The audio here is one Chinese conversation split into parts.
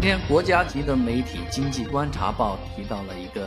今天国家级的媒体《经济观察报》提到了一个，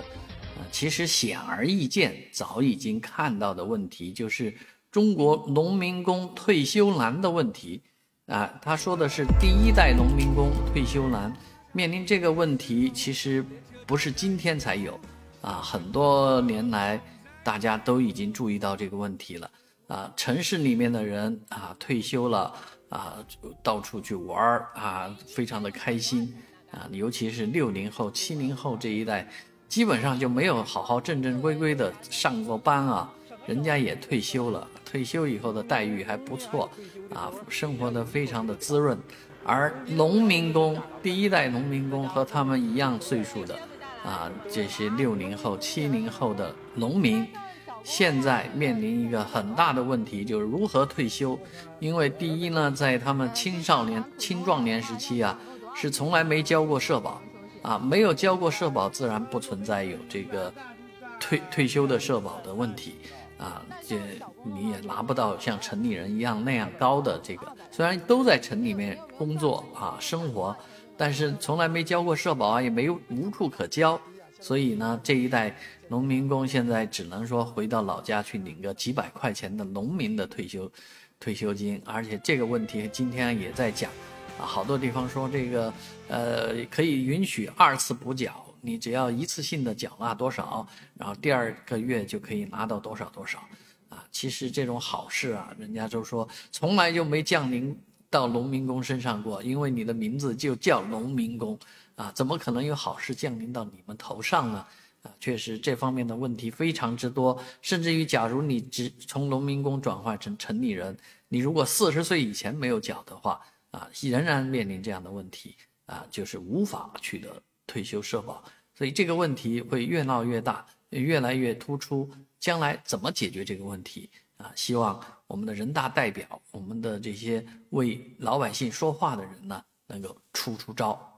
呃，其实显而易见、早已经看到的问题，就是中国农民工退休难的问题。啊，他说的是第一代农民工退休难，面临这个问题，其实不是今天才有，啊，很多年来大家都已经注意到这个问题了。啊，城市里面的人啊，退休了。啊，到处去玩儿啊，非常的开心啊！尤其是六零后、七零后这一代，基本上就没有好好正正规规的上过班啊。人家也退休了，退休以后的待遇还不错啊，生活的非常的滋润。而农民工，第一代农民工和他们一样岁数的啊，这些六零后、七零后的农民。现在面临一个很大的问题，就是如何退休。因为第一呢，在他们青少年、青壮年时期啊，是从来没交过社保，啊，没有交过社保，自然不存在有这个退退休的社保的问题，啊，这你也拿不到像城里人一样那样高的这个。虽然都在城里面工作啊生活，但是从来没交过社保啊，也没有无处可交。所以呢，这一代农民工现在只能说回到老家去领个几百块钱的农民的退休退休金，而且这个问题今天也在讲，啊，好多地方说这个呃可以允许二次补缴，你只要一次性的缴纳多少，然后第二个月就可以拿到多少多少，啊，其实这种好事啊，人家都说从来就没降临到农民工身上过，因为你的名字就叫农民工。啊，怎么可能有好事降临到你们头上呢？啊，确实这方面的问题非常之多，甚至于，假如你只从农民工转换成城里人，你如果四十岁以前没有缴的话，啊，仍然面临这样的问题，啊，就是无法取得退休社保，所以这个问题会越闹越大，越来越突出。将来怎么解决这个问题？啊，希望我们的人大代表，我们的这些为老百姓说话的人呢，能够出出招。